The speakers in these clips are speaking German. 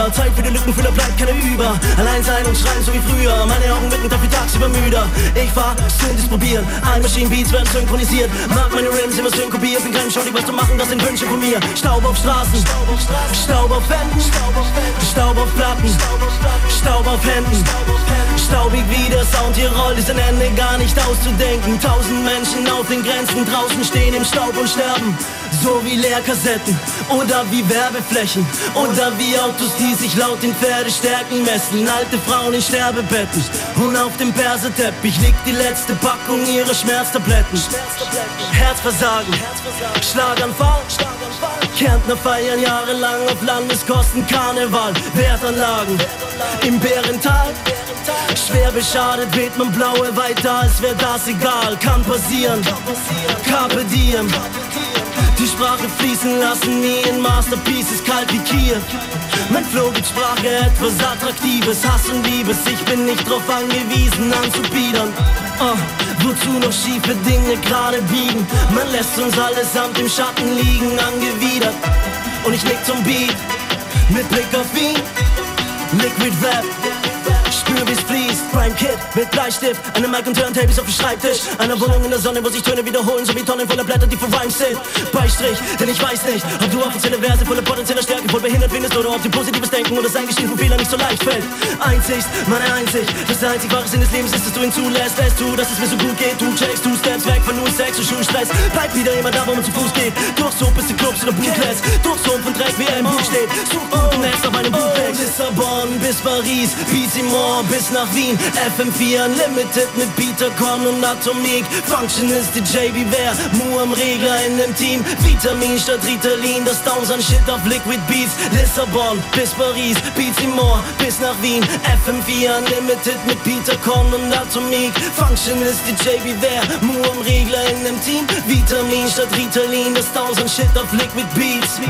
Brüder, Zeit für die Lückenfüller bleibt keine über. Allein sein und schreien so wie früher, meine Augen wirken dafür tagsüber müder. Ich fahr, Synthes probieren, ein Machine Beats werden synchronisiert. Mag meine Rims immer synkopiert, bin kein Schaudig, was zu machen, das sind Wünsche von mir. Staub auf Straßen, Staub auf Wänden, Staub auf Platten, Staub auf Händen. Staubig wie der Sound hier rollt, ist ein Ende gar nicht auszudenken. Tausend Menschen auf den Grenzen draußen stehen im Staub und sterben. So wie Leerkassetten oder wie Werbeflächen oder wie Autos, die sich laut in Pferdestärken messen. Alte Frauen in Sterbebetten und auf dem Perseteppich liegt die letzte Packung ihrer Schmerztabletten. Herzversagen, Schlaganfall. Kärntner feiern jahrelang auf Landeskosten Karneval, Wertanlagen im Bärental. Schwer beschadet weht man blaue weiter, als wäre das egal. Kann passieren, Carpe Diem. Die Sprache fließen lassen, nie in Masterpieces, kalt wie Kiew. Mein Flow gibt Sprache etwas Attraktives, Hass und Liebes. Ich bin nicht drauf angewiesen, anzubiedern. Uh, wozu noch schiefe Dinge gerade biegen? Man lässt uns allesamt im Schatten liegen, angewidert. Und ich leg zum Beat, mit Blick auf ihn, Liquid Rap. Spür wie's fließt, Prime Kid mit Bleistift Eine Mic und Turntables auf dem Schreibtisch. Eine Wohnung in der Sonne, wo sich Töne wiederholen So wie Tonnen voller Blätter, die verweint sind. Beistrich, denn ich weiß nicht Ob du offizielle Verse voller potenzieller Stärke Voll behindert findest oder ob dir positives Denken Oder das Eingestehen von Fehlern nicht so leicht fällt. Einzig, meine Einzig Das einzig wahre Sinn des Lebens ist, dass du ihn zulässt Lässt du, dass es mir so gut geht. Du checkst, du steps weg von nur Sex und Schulstress. Bleib wieder immer da, wo man zu Fuß geht. Durch so bis die Clubs oder Bootlets. Durch so von Dreck, wie er im Buch steht. Such unten Netz auf einem Bootleg Lissabon bis Paris, Bizimor bis nach Wien. FM4 Unlimited mit Peter Korn und Atomik Function ist die JB Ware, Mu am Regler in dem Team. Vitamin statt Ritalin, das Downs an Shit auf Liquid Beats. Lissabon bis Paris, Bizimor bis nach Wien. FM4 Unlimited mit Peter Korn und Atomik Function ist die JB Ware, Mu am Regler in dem Team. Vitamin statt Ritalin, das Downs an Shit auf Liquid Beats.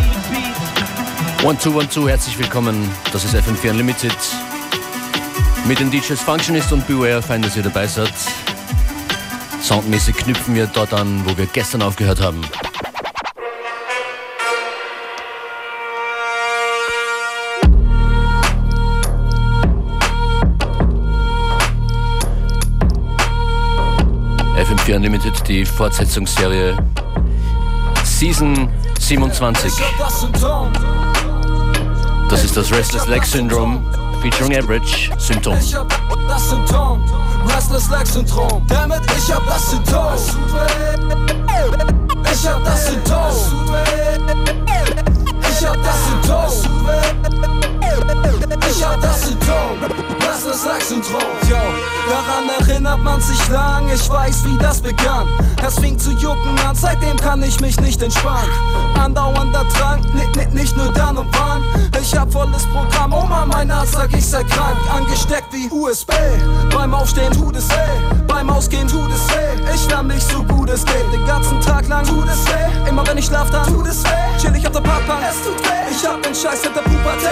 One, two, one, two, herzlich willkommen. Das ist FM4 Unlimited. Mit den DJs Functionist und Beware, fein, dass ihr dabei seid. Soundmäßig knüpfen wir dort an, wo wir gestern aufgehört haben. FM4 Unlimited, die Fortsetzungsserie Season 27. Das ist das Restless Leg Syndrome featuring Average Symptom. Ich hab das Symptom, Restless Leg Syndrom. Damit ich hab das Symptom. Ich hab das Symptom. Ich hab das Symptom. Ich hab das Symptom. Restless Leg Syndrom. Yo, daran erinnert man sich lang. Ich weiß, wie das begann. Es fing zu jucken an, seitdem kann ich mich nicht entspannen. Andauernder Drang, nicht, nicht, nicht nur dann und wann. Ich hab volles Programm, Oma, mein Arzt sagt, ich sei krank. Angesteckt wie USB. Beim Aufstehen tut es weh. Beim Ausgehen tut es weh. Ich wärm mich so gut es geht. Den ganzen Tag lang tut es weh. Immer wenn ich schlaf, dann tut es weh. Chill ich auf der Parkbank, es tut weh. Ich hab den Scheiß hinter Pubertät.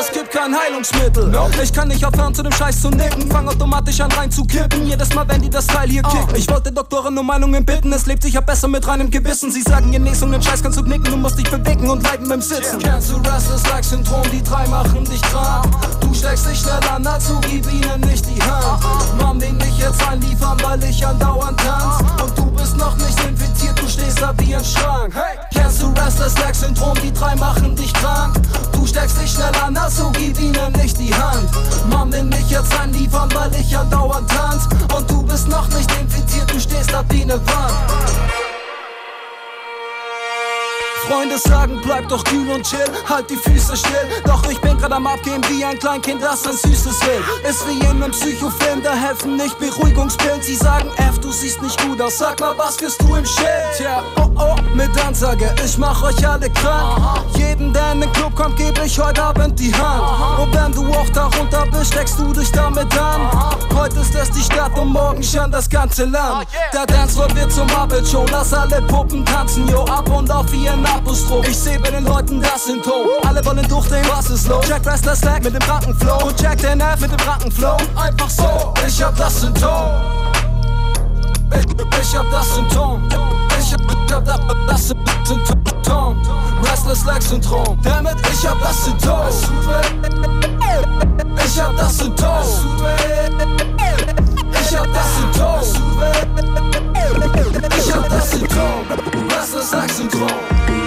Es gibt kein Heilungsmittel. Ich kann nicht aufhören, zu dem Scheiß zu nicken. Fang automatisch an reinzukippen. Jedes Mal, wenn die das Teil hier kickt. Ich wollte Doktoren um Meinungen bitten. Es lebt sicher besser mit reinem Gewissen. Sie sagen, Genesung, den Scheiß kannst du knicken. Du musst dich bewegen und leiden beim Sitzen. Kennst du Restless Leg Syndrom? Die drei machen dich krank. Du steckst dich schnell an, dazu gib ihnen nicht die Hand. Mom, den dich jetzt einliefern, weil ich andauernd tanz. Und du bist noch nicht infiziert, du stehst da wie ein Schrank. Hey, kennst du Restless Leg Syndrom? Die drei machen dich krank. Du steckst dich schnell an, also gib ihnen nicht die Hand. Mom, den mich jetzt einliefern, weil ich andauernd tanz. Und du bist noch nicht infiziert, du stehst da wie eine Wand. Freunde sagen, bleib doch kühl und chill, halt die Füße still. Doch ich bin grad am Abgehen wie ein Kleinkind, das ein Süßes will. Ist wie in einem Psychofilm, da helfen nicht Beruhigungspillen. Sie sagen, F, du siehst nicht gut aus, sag mal, was wirst du im Schild? Tja, oh oh, mit Ansage, ich mach euch alle krank. Jeden, der in den Club kommt, geb ich heute Abend die Hand. Und wenn du auch darunter bist, steckst du dich damit an. Heute ist es die Stadt und morgen schon das ganze Land. Der Dancefloor wird zum Muppet Show, lass alle Puppen tanzen, yo, ab und auf wie ein Apostroph. Ich seh bei den Leuten das Symptom. Alle wollen durchdrehen, was ist los? Jack Wrestler Slack mit dem Rankenflow und Jack den F mit dem Rankenflow. Einfach so, ich hab das Symptom. Ich, ich hab das Symptom. Ich ich hab das, das Symptom. Restless Leg Syndrom. Damit ich hab das Symptom. Ich hab das Symptom. Ich hab das Symptom. Ich hab das Symptom. Restless Leg Syndrom.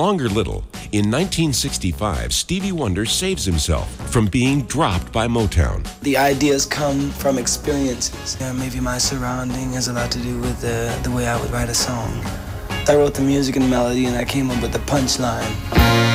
Longer little, in 1965, Stevie Wonder saves himself from being dropped by Motown. The ideas come from experiences. Yeah, maybe my surrounding has a lot to do with the, the way I would write a song. I wrote the music and melody, and I came up with the punchline.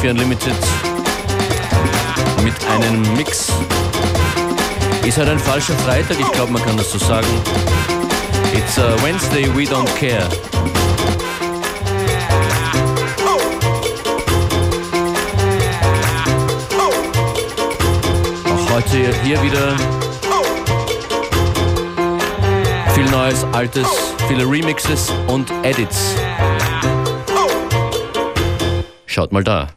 FM4 Unlimited mit einem Mix. Ist halt ein falscher Freitag, ich glaube, man kann das so sagen. It's a Wednesday, we don't care. Auch heute hier wieder viel Neues, Altes, viele Remixes und Edits. Schaut mal da.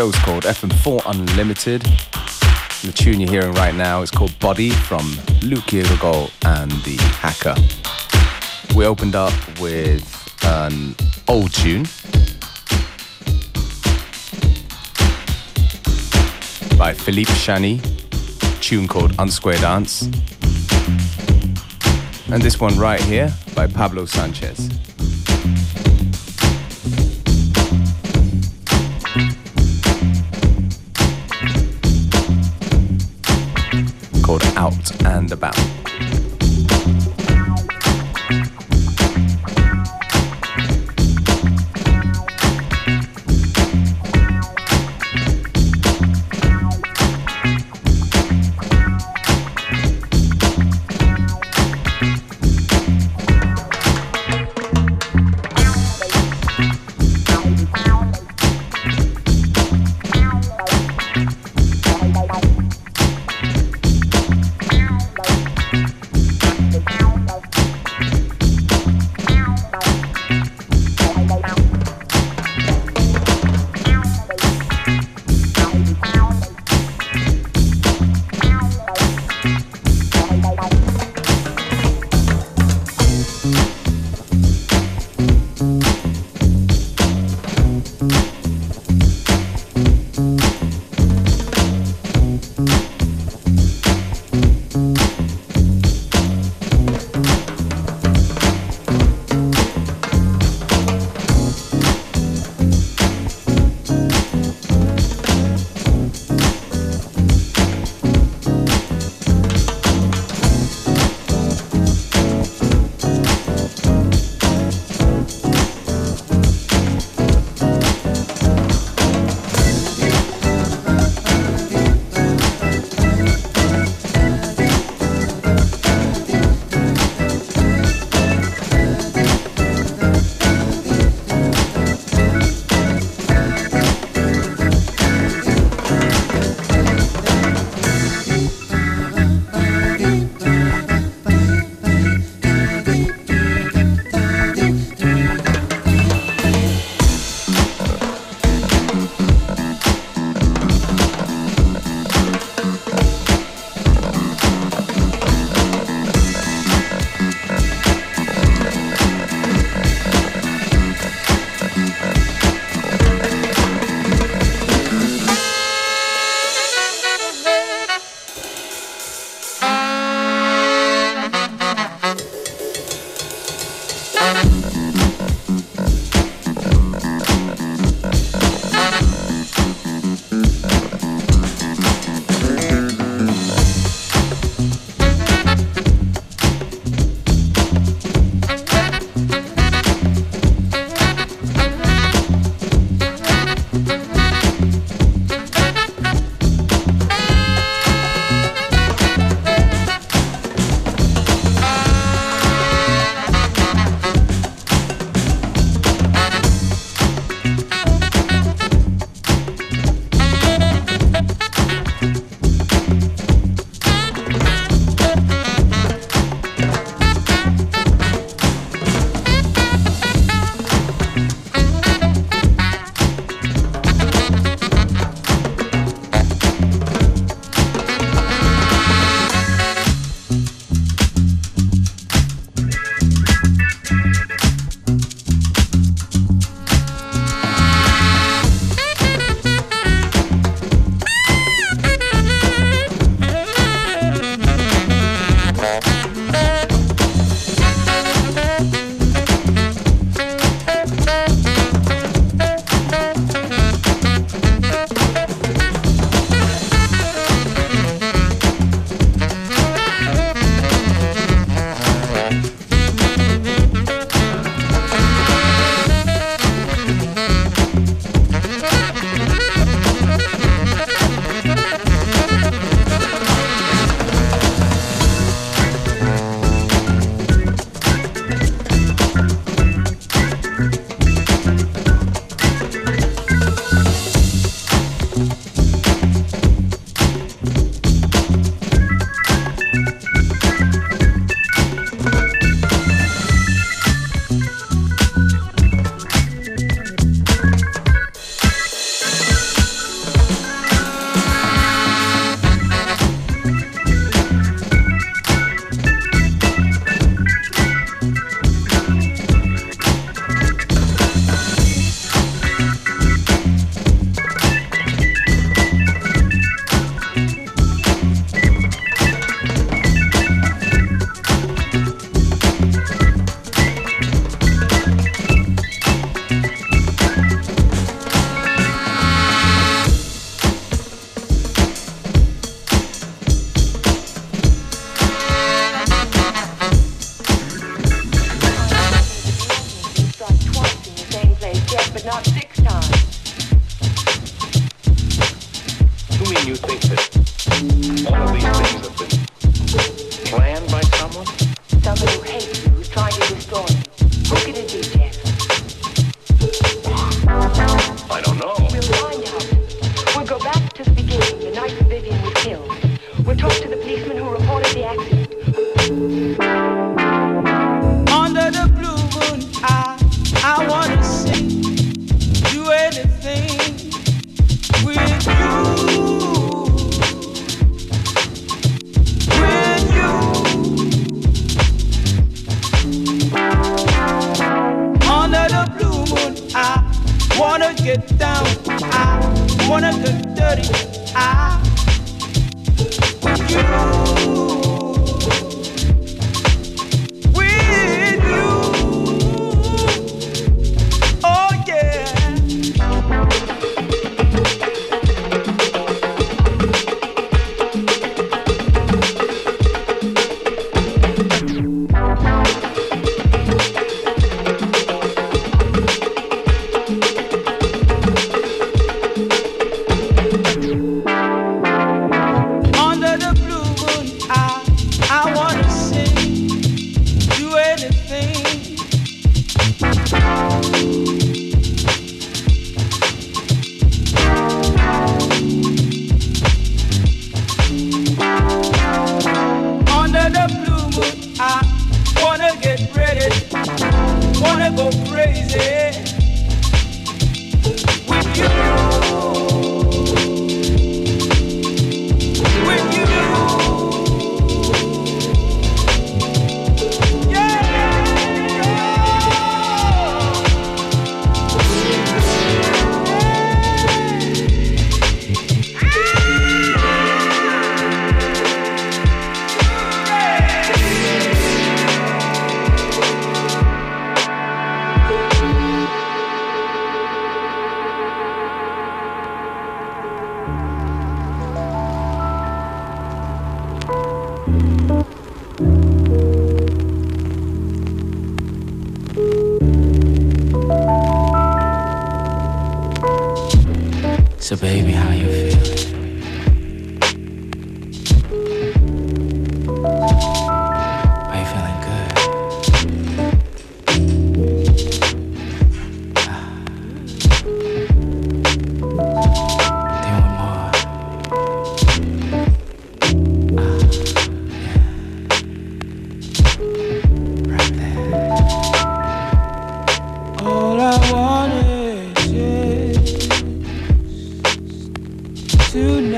Show's called FM4 Unlimited. The tune you're hearing right now is called Body from Luke Irgol and the Hacker. We opened up with an old tune by Philippe Chani, tune called Unsquare Dance. And this one right here by Pablo Sanchez. Out and About.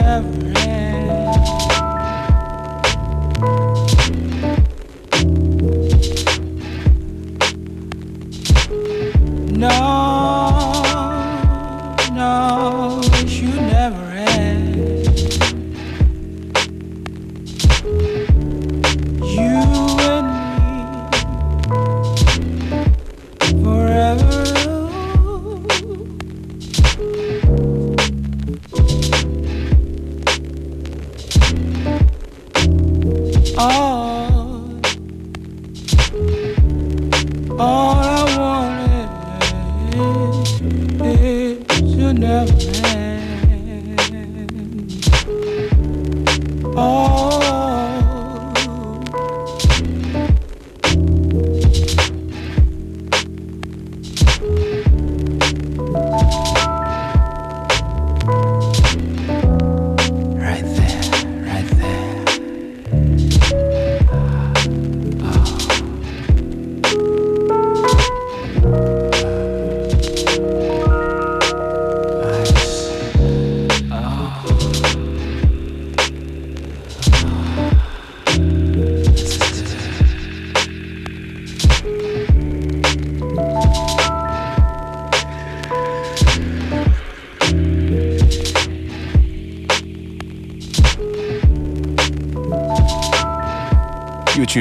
never end.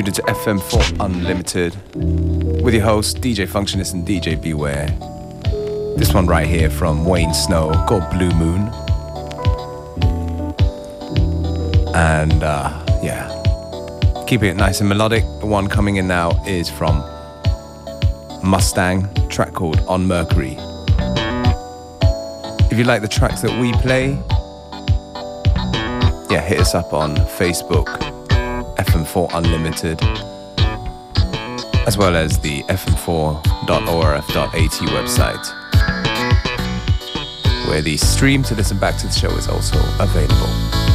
Tuned into FM4 Unlimited with your hosts DJ Functionist and DJ Beware. This one right here from Wayne Snow called Blue Moon. And uh, yeah, keeping it nice and melodic. The one coming in now is from Mustang, track called On Mercury. If you like the tracks that we play, yeah, hit us up on Facebook, FM4 Unlimited, as well as the fm4.orf.at website, where the stream to listen back to the show is also available.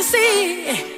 to see.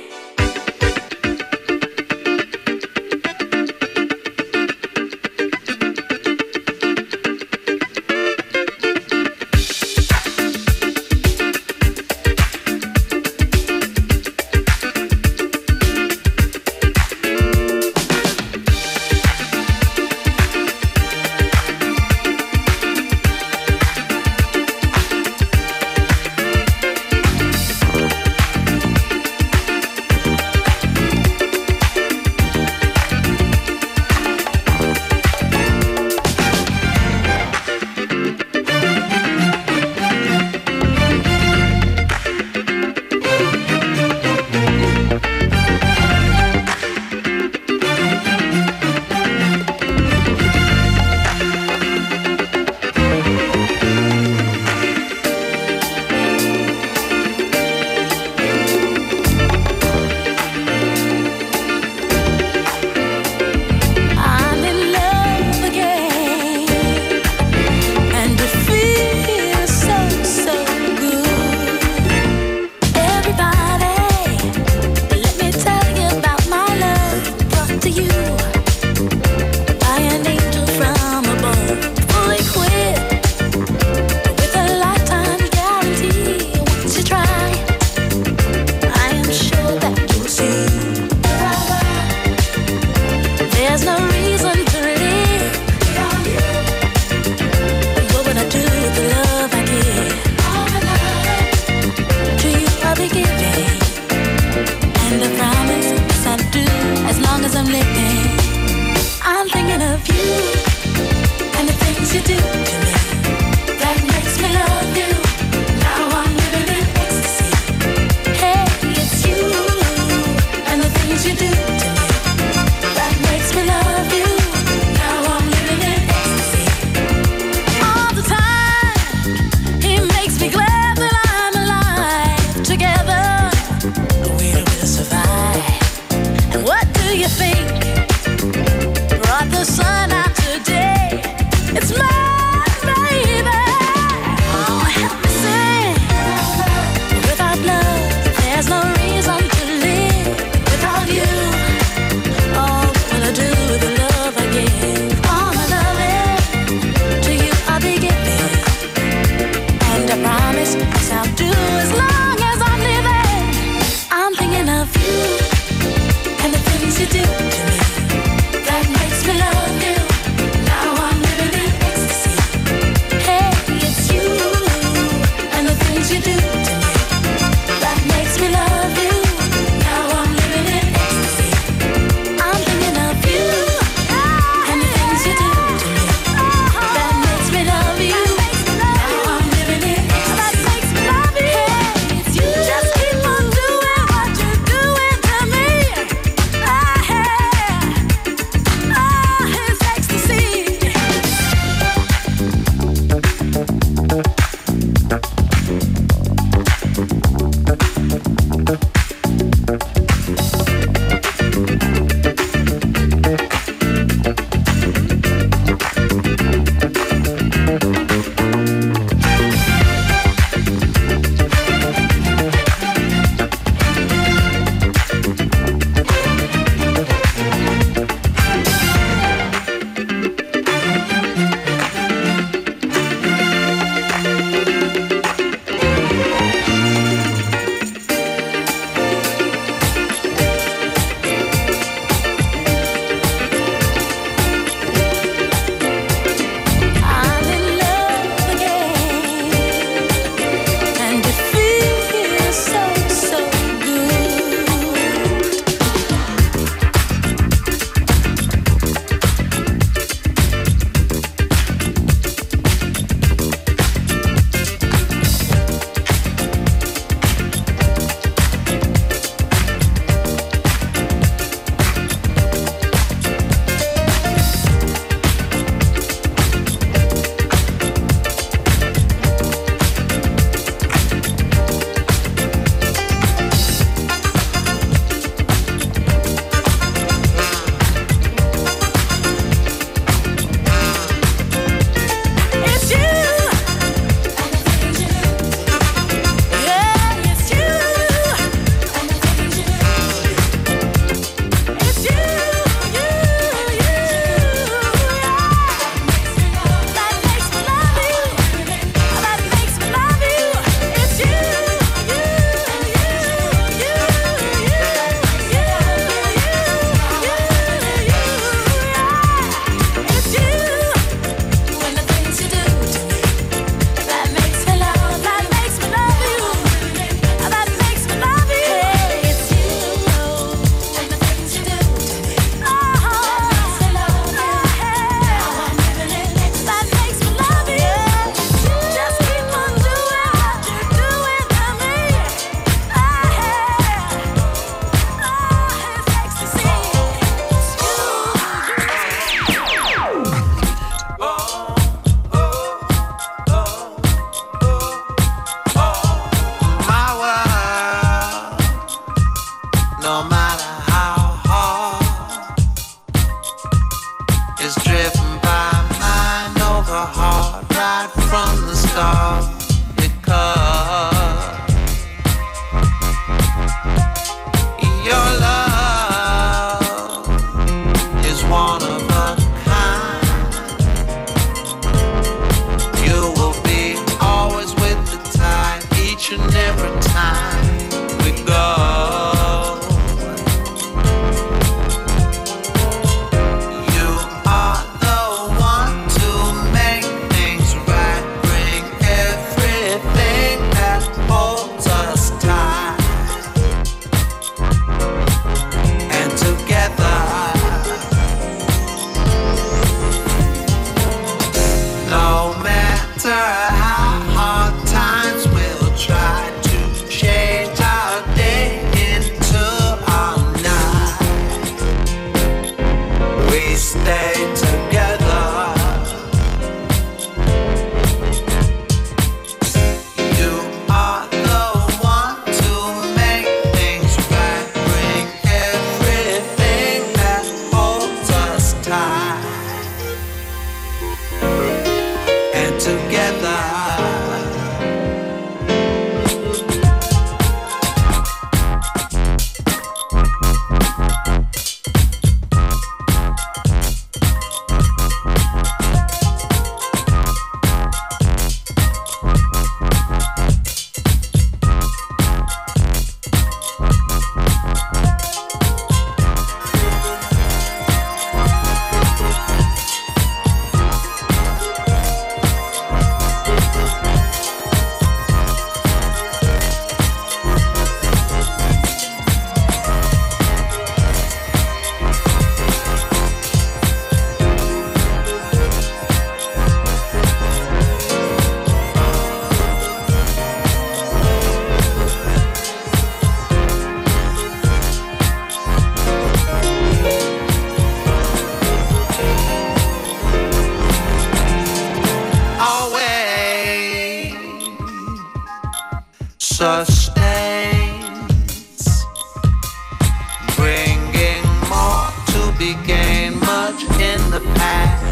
gained much in the past.